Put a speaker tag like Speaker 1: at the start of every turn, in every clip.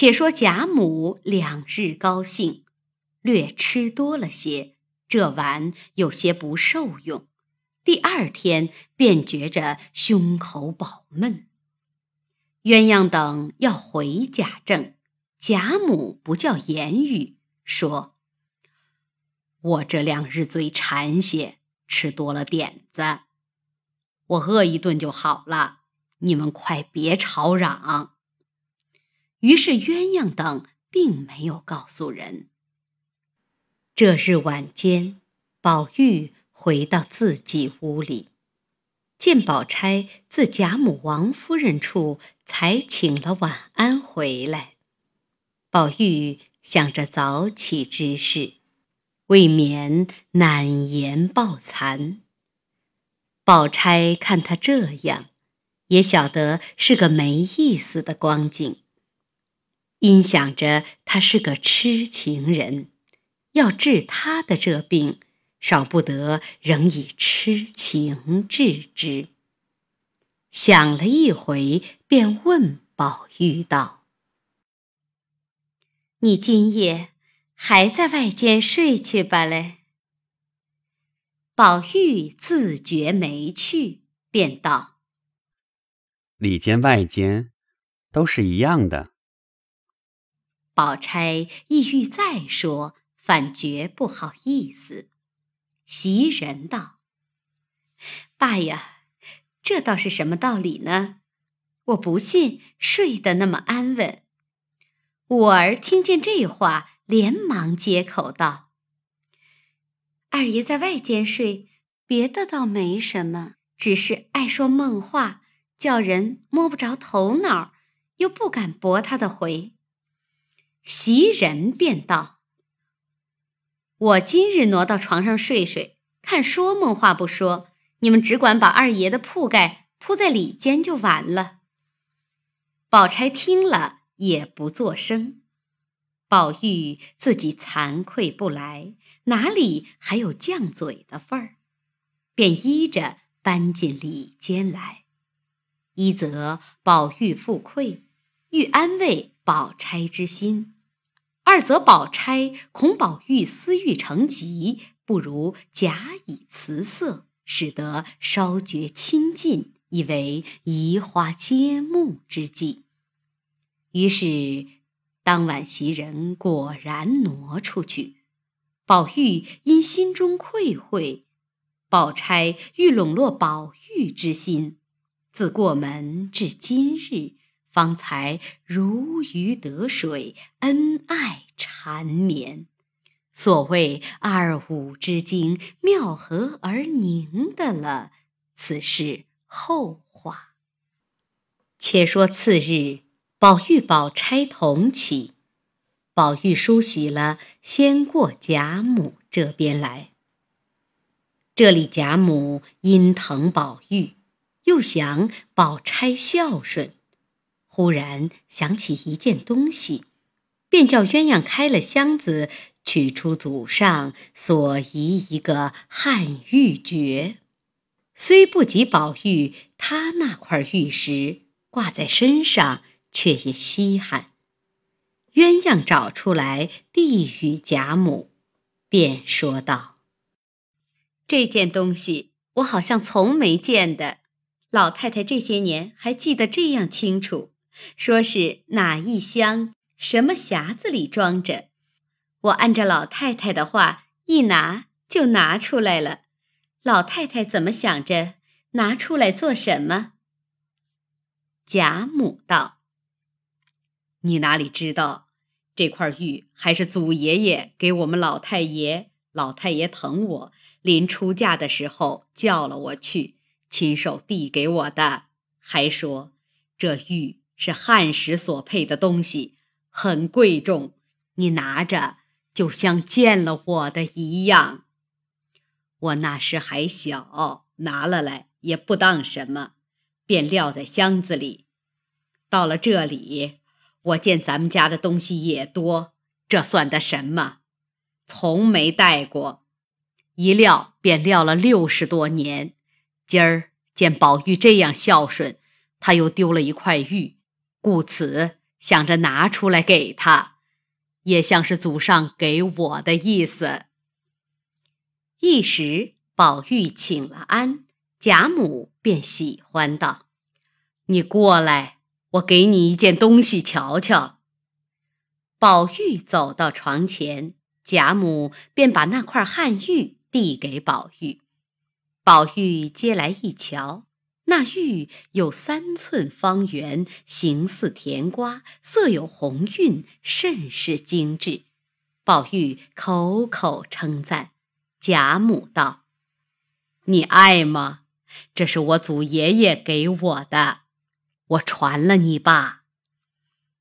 Speaker 1: 且说贾母两日高兴，略吃多了些，这晚有些不受用。第二天便觉着胸口饱闷。鸳鸯等要回贾政，贾母不叫言语，说：“我这两日嘴馋些，吃多了点子，我饿一顿就好了。你们快别吵嚷。”于是鸳鸯等并没有告诉人。这日晚间，宝玉回到自己屋里，见宝钗自贾母、王夫人处才请了晚安回来。宝玉想着早起之事，未免难言抱残。宝钗看他这样，也晓得是个没意思的光景。因想着他是个痴情人，要治他的这病，少不得仍以痴情治之。想了一回，便问宝玉道：“你今夜还在外间睡去吧嘞？”宝玉自觉没趣，便道：“
Speaker 2: 里间外间，都是一样的。”
Speaker 1: 宝钗意欲再说，反觉不好意思。袭人道：“爸呀，这倒是什么道理呢？我不信睡得那么安稳。”我儿听见这话，连忙接口道：“二爷在外间睡，别的倒没什么，只是爱说梦话，叫人摸不着头脑，又不敢驳他的回。”袭人便道：“我今日挪到床上睡睡，看说梦话不说，你们只管把二爷的铺盖铺在里间就完了。”宝钗听了也不作声。宝玉自己惭愧不来，哪里还有犟嘴的份儿，便依着搬进里间来。一则宝玉负愧，欲安慰宝钗之心。二则宝钗恐宝玉私欲成疾，不如假以辞色，使得稍觉亲近，以为移花接木之计。于是当晚袭人果然挪出去。宝玉因心中愧悔，宝钗欲笼络宝玉之心，自过门至今日。方才如鱼得水，恩爱缠绵。所谓二五之精，妙合而凝的了。此事后话。且说次日，宝玉、宝钗同起，宝玉梳洗了，先过贾母这边来。这里贾母因疼宝玉，又想宝钗孝顺。忽然想起一件东西，便叫鸳鸯开了箱子，取出祖上所遗一个汉玉珏。虽不及宝玉他那块玉石挂在身上，却也稀罕。鸳鸯找出来递与贾母，便说道：“这件东西我好像从没见的，老太太这些年还记得这样清楚。”说是哪一箱什么匣子里装着，我按照老太太的话一拿就拿出来了。老太太怎么想着拿出来做什么？贾母道：“
Speaker 3: 你哪里知道，这块玉还是祖爷爷给我们老太爷。老太爷疼我，临出嫁的时候叫了我去，亲手递给我的，还说这玉。”是汉时所配的东西，很贵重。你拿着就像见了我的一样。我那时还小，拿了来也不当什么，便撂在箱子里。到了这里，我见咱们家的东西也多，这算得什么？从没带过，一撂便撂了六十多年。今儿见宝玉这样孝顺，他又丢了一块玉。故此，想着拿出来给他，也像是祖上给我的意思。
Speaker 1: 一时，宝玉请了安，贾母便喜欢道：“
Speaker 3: 你过来，我给你一件东西瞧瞧。”
Speaker 1: 宝玉走到床前，贾母便把那块汉玉递给宝玉。宝玉接来一瞧，那玉有三寸方圆，形似甜瓜，色有红晕，甚是精致。宝玉口口称赞。贾母道：“
Speaker 3: 你爱吗？这是我祖爷爷给我的，我传了你吧。”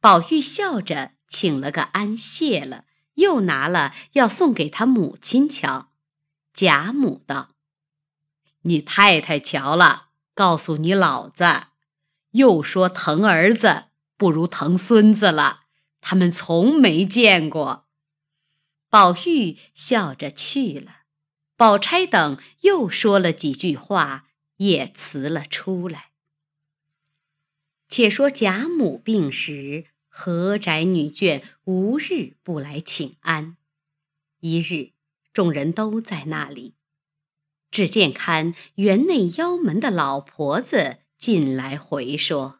Speaker 1: 宝玉笑着请了个安，谢了，又拿了要送给他母亲瞧。贾母道：“
Speaker 3: 你太太瞧了，告诉你老子，又说疼儿子不如疼孙子了，他们从没见过。”
Speaker 1: 宝玉笑着去了。宝钗等又说了几句话，也辞了出来。且说贾母病时，何宅女眷无日不来请安。一日，众人都在那里，只见看园内腰门的老婆子进来回说：“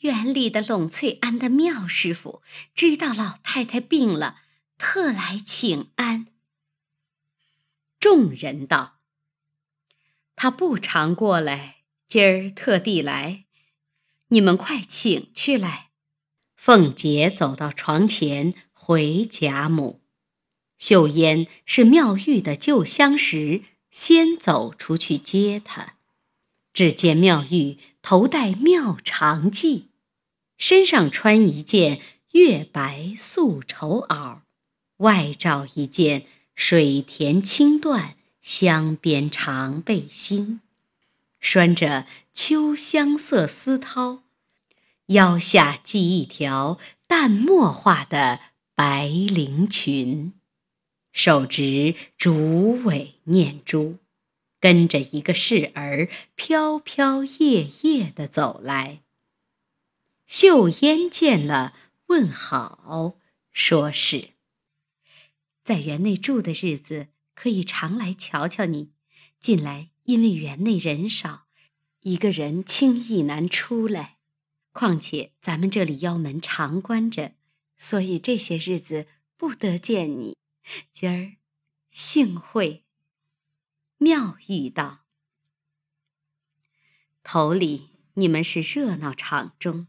Speaker 1: 园里的栊翠庵的妙师傅知道老太太病了，特来请安。”众人道：“他不常过来，今儿特地来，你们快请去来。”凤姐走到床前，回贾母。秀烟是妙玉的旧相识，先走出去接她。只见妙玉头戴妙长髻，身上穿一件月白素绸袄，外罩一件。水田青缎镶边长背心，拴着秋香色丝绦，腰下系一条淡墨画的白绫裙，手执竹尾念珠，跟着一个侍儿飘飘曳曳的走来。秀烟见了，问好，说是。在园内住的日子，可以常来瞧瞧你。近来因为园内人少，一个人轻易难出来。况且咱们这里腰门常关着，所以这些日子不得见你。今儿幸会。妙玉道：“头里你们是热闹场中，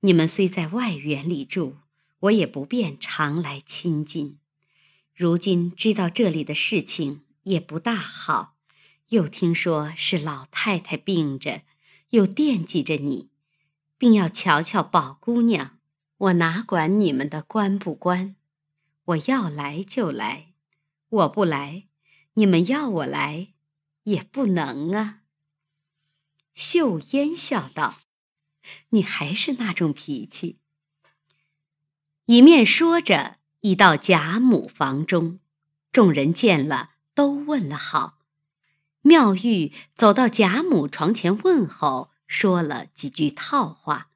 Speaker 1: 你们虽在外园里住，我也不便常来亲近。”如今知道这里的事情也不大好，又听说是老太太病着，又惦记着你，并要瞧瞧宝姑娘。我哪管你们的关不关？我要来就来，我不来，你们要我来也不能啊。秀烟笑道：“你还是那种脾气。”一面说着。已到贾母房中，众人见了，都问了好。妙玉走到贾母床前问候，说了几句套话。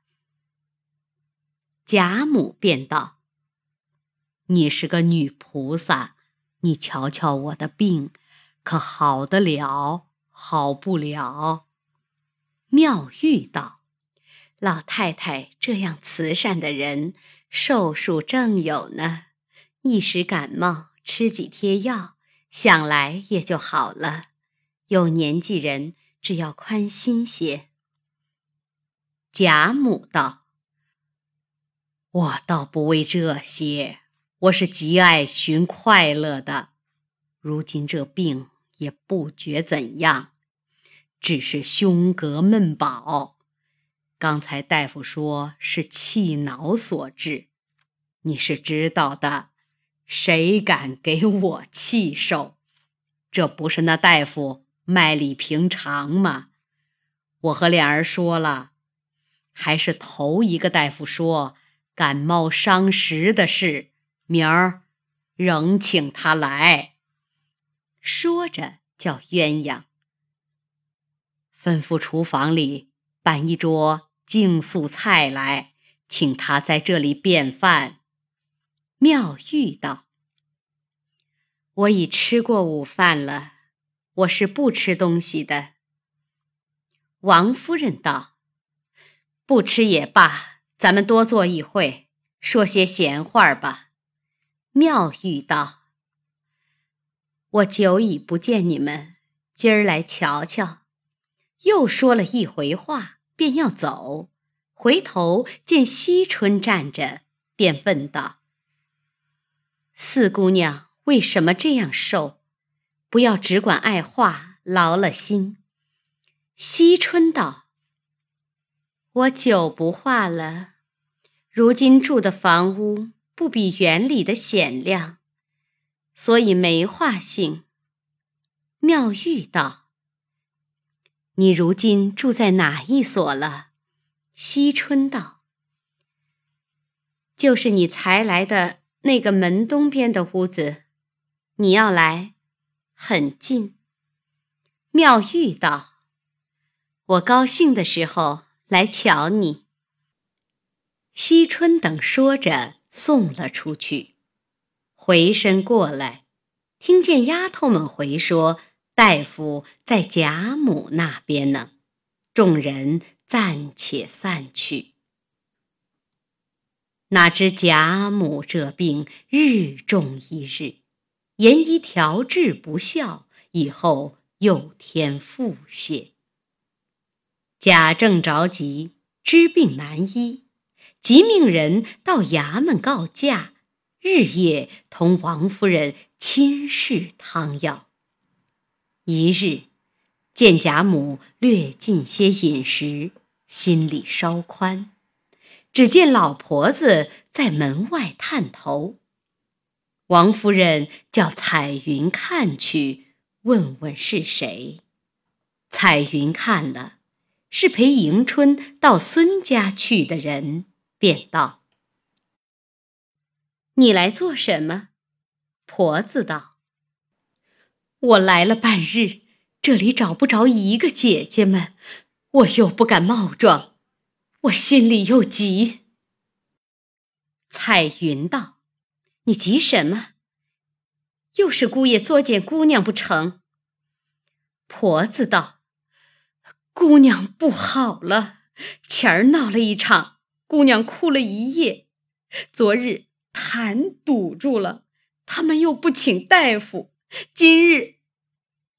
Speaker 1: 贾母便道：“你是个女菩萨，你瞧瞧我的病，可好得了，好不了？”妙玉道：“老太太这样慈善的人，寿数正有呢。”一时感冒，吃几贴药，想来也就好了。有年纪人，只要宽心些。贾母道：“我倒不为这些，我是极爱寻快乐的。如今这病也不觉怎样，只是胸膈闷饱。刚才大夫说是气恼所致，你是知道的。”谁敢给我气受？这不是那大夫卖礼平常吗？我和两儿说了，还是头一个大夫说感冒伤食的事，明儿仍请他来。说着，叫鸳鸯吩咐厨房里搬一桌净素菜来，
Speaker 3: 请他在这里便饭。妙玉道：“
Speaker 1: 我已吃过午饭了，我是不吃东西的。”
Speaker 3: 王夫人道：“不吃也罢，咱们多坐一会，说些闲话吧。”
Speaker 1: 妙玉道：“我久已不见你们，今儿来瞧瞧。”又说了一回话，便要走，回头见惜春站着，便问道：“四姑娘为什么这样瘦？不要只管爱画，劳了心。”惜春道：“我久不画了，如今住的房屋不比园里的显亮，所以没画性。”妙玉道。你如今住在哪一所了？惜春道：“就是你才来的那个门东边的屋子。你要来，很近。”妙玉道：“我高兴的时候来瞧你。”惜春等说着，送了出去，回身过来，听见丫头们回说。大夫在贾母那边呢，众人暂且散去。哪知贾母这病日重一日，言医调治不效，以后又添腹泻。贾政着急，知病难医，即命人到衙门告假，日夜同王夫人亲试汤药。一日，见贾母略进些饮食，心里稍宽。只见老婆子在门外探头，王夫人叫彩云看去，问问是谁。彩云看了，是陪迎春到孙家去的人，便道：“你来做什么？”婆子道。我来了半日，这里找不着一个姐姐们，我又不敢冒撞，我心里又急。彩云道：“你急什么？又是姑爷作践姑娘不成？”婆子道：“姑娘不好了，前儿闹了一场，姑娘哭了一夜，昨日痰堵住了，他们又不请大夫，今日。”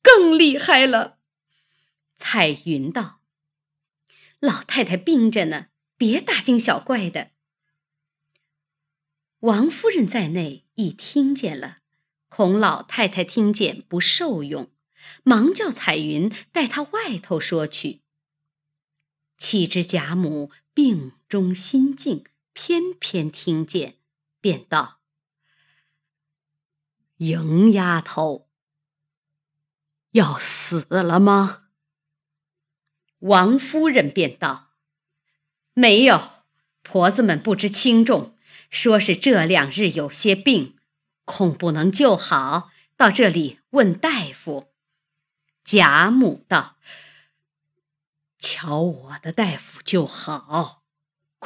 Speaker 1: 更厉害了，彩云道：“老太太病着呢，别大惊小怪的。”王夫人在内已听见了，恐老太太听见不受用，忙叫彩云带她外头说去。岂知贾母病中心静，偏偏听见，便道：“迎丫头。”要死了吗？王夫人便道：“没有，婆子们不知轻重，说是这两日有些病，恐不能救好，到这里问大夫。”贾母道：“瞧我的大夫就好，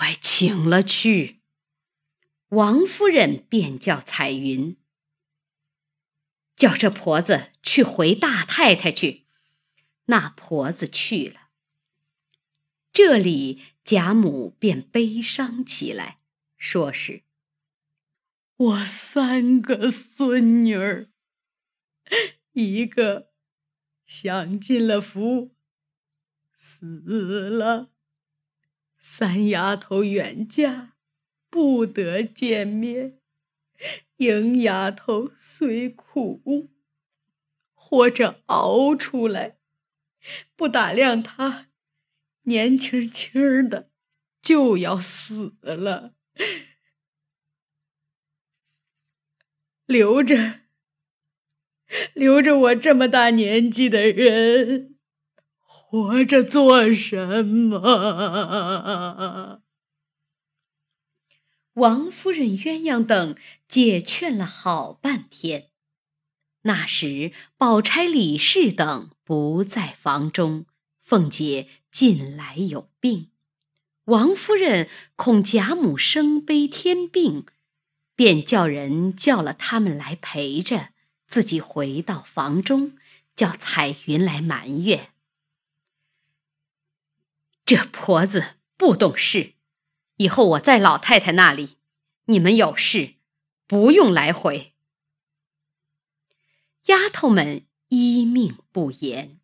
Speaker 1: 快请了去。”王夫人便叫彩云。叫这婆子去回大太太去，那婆子去了。这里贾母便悲伤起来，说是我三个孙女儿，一个享尽了福，死了；三丫头远嫁，不得见面。迎丫头虽苦，或者熬出来，不打量她，年轻轻的就要死了，留着，留着我这么大年纪的人，活着做什么？王夫人、鸳鸯等解劝了好半天。那时宝钗、李氏等不在房中，凤姐近来有病，王夫人恐贾母生悲添病，便叫人叫了他们来陪着，自己回到房中，叫彩云来埋怨：“这婆子不懂事，以后我在老太太那里，你们有事不用来回。”丫头们依命不言。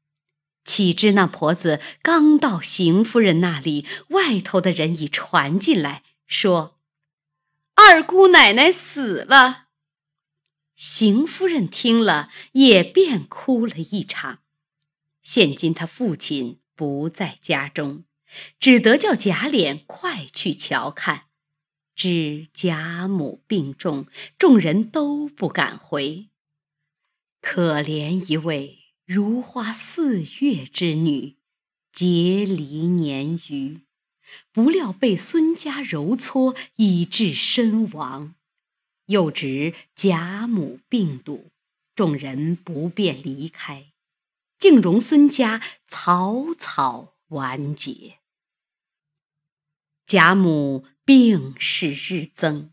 Speaker 1: 岂知那婆子刚到邢夫人那里，外头的人已传进来，说：“二姑奶奶死了。”邢夫人听了，也便哭了一场。现今她父亲不在家中，只得叫贾琏快去瞧看。知贾母病重，众人都不敢回。可怜一位。如花似月之女，结离年余，不料被孙家揉搓，以致身亡。又值贾母病笃，众人不便离开，竟容孙家草草完结。贾母病势日增，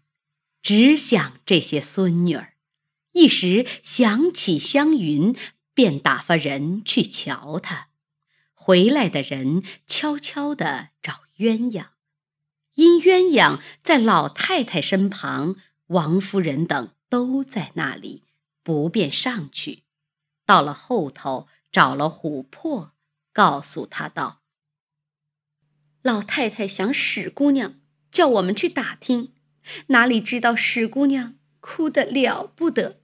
Speaker 1: 只想这些孙女儿，一时想起湘云。便打发人去瞧她，回来的人悄悄地找鸳鸯，因鸳鸯在老太太身旁，王夫人等都在那里，不便上去。到了后头，找了琥珀，告诉他道：“老太太想史姑娘，叫我们去打听，哪里知道史姑娘哭得了不得。”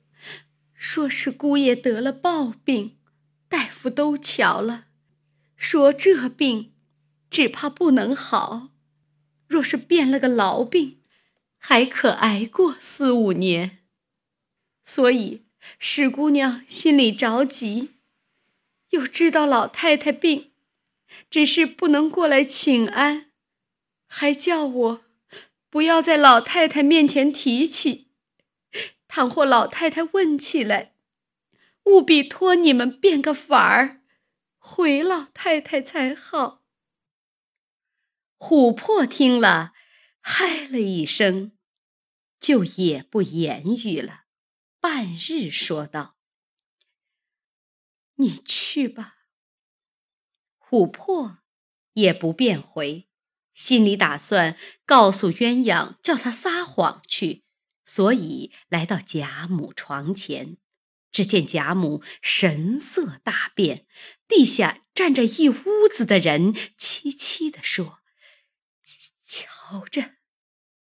Speaker 1: 说是姑爷得了暴病，大夫都瞧了，说这病只怕不能好，若是变了个痨病，还可挨过四五年。所以史姑娘心里着急，又知道老太太病，只是不能过来请安，还叫我不要在老太太面前提起。倘或老太太问起来，务必托你们变个法儿，回老太太才好。琥珀听了，嗨了一声，就也不言语了。半日说道：“你去吧。”琥珀也不便回，心里打算告诉鸳鸯，叫他撒谎去。所以来到贾母床前，只见贾母神色大变，地下站着一屋子的人，凄凄地说：“瞧着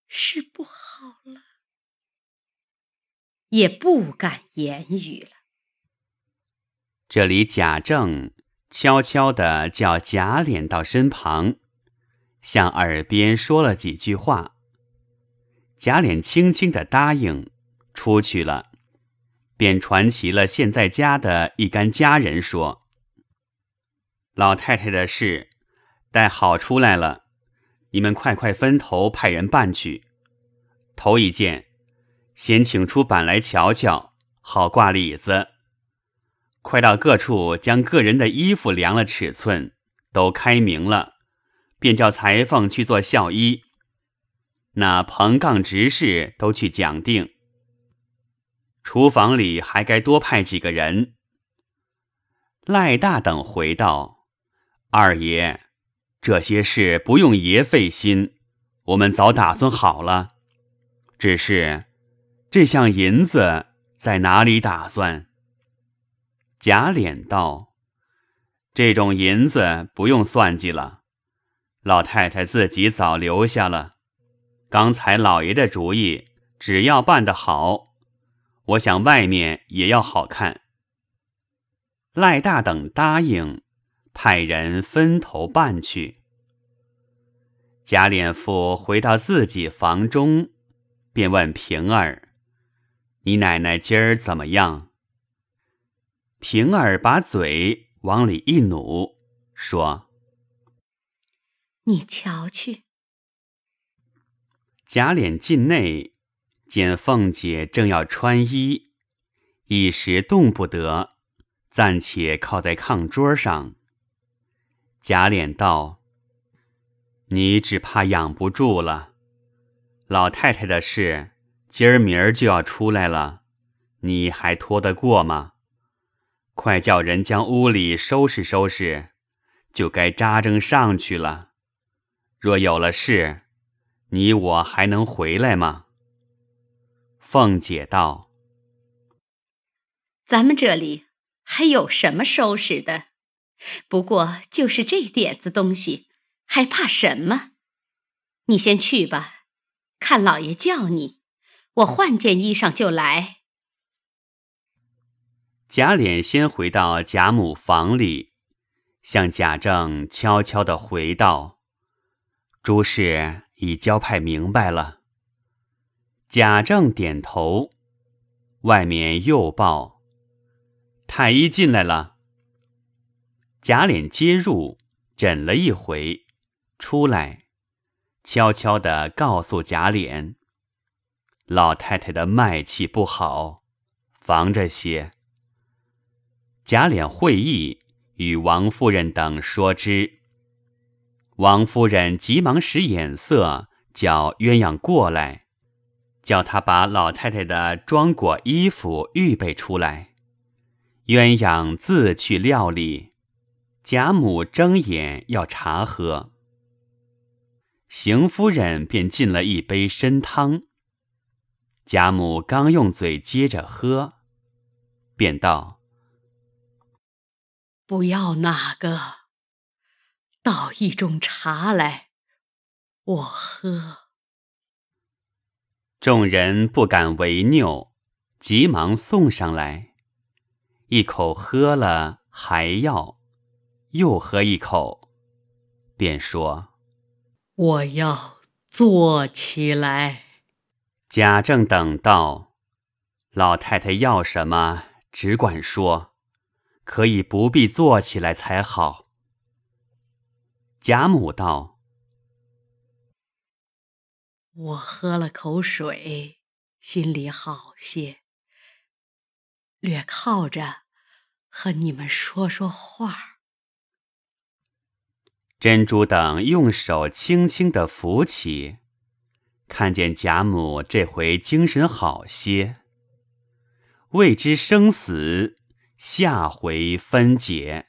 Speaker 1: 是不好了。”也不敢言语了。
Speaker 2: 这里贾政悄悄地叫贾琏到身旁，向耳边说了几句话。贾琏轻轻的答应，出去了，便传齐了现在家的一干家人说：“老太太的事，待好出来了，你们快快分头派人办去。头一件，先请出板来瞧瞧，好挂里子。快到各处将个人的衣服量了尺寸，都开明了，便叫裁缝去做孝衣。”那棚杠执事都去讲定，厨房里还该多派几个人。赖大等回道：“二爷，这些事不用爷费心，我们早打算好了。只是这项银子在哪里打算？”贾琏道：“这种银子不用算计了，老太太自己早留下了。”刚才老爷的主意，只要办得好，我想外面也要好看。赖大等答应，派人分头办去。贾琏父回到自己房中，便问平儿：“你奶奶今儿怎么样？”平儿把嘴往里一努，说：“
Speaker 1: 你瞧去。”
Speaker 2: 贾琏进内，见凤姐正要穿衣，一时动不得，暂且靠在炕桌上。贾琏道：“你只怕养不住了。老太太的事，今儿明儿就要出来了，你还拖得过吗？快叫人将屋里收拾收拾，就该扎正上去了。若有了事，你我还能回来吗？凤姐道：“
Speaker 1: 咱们这里还有什么收拾的？不过就是这点子东西，还怕什么？你先去吧，看老爷叫你，我换件衣裳就来。”
Speaker 2: 贾琏先回到贾母房里，向贾政悄悄的回道：“诸事已交派明白了。”贾政点头，外面又报：“太医进来了。”贾琏接入，诊了一回，出来，悄悄的告诉贾琏：“老太太的脉气不好，防着些。”贾琏会意，与王夫人等说之。王夫人急忙使眼色，叫鸳鸯过来。叫他把老太太的装裹衣服预备出来，鸳鸯自去料理。贾母睁眼要茶喝，邢夫人便进了一杯参汤。贾母刚用嘴接着喝，便道：“
Speaker 3: 不要哪个，倒一盅茶来，我喝。”
Speaker 2: 众人不敢违拗，急忙送上来，一口喝了，还要，又喝一口，便说：“
Speaker 3: 我要坐起来。”
Speaker 2: 贾政等道：“老太太要什么，只管说，可以不必坐起来才好。”贾母道。
Speaker 3: 我喝了口水，心里好些，略靠着和你们说说话。
Speaker 2: 珍珠等用手轻轻的扶起，看见贾母这回精神好些，未知生死，下回分解。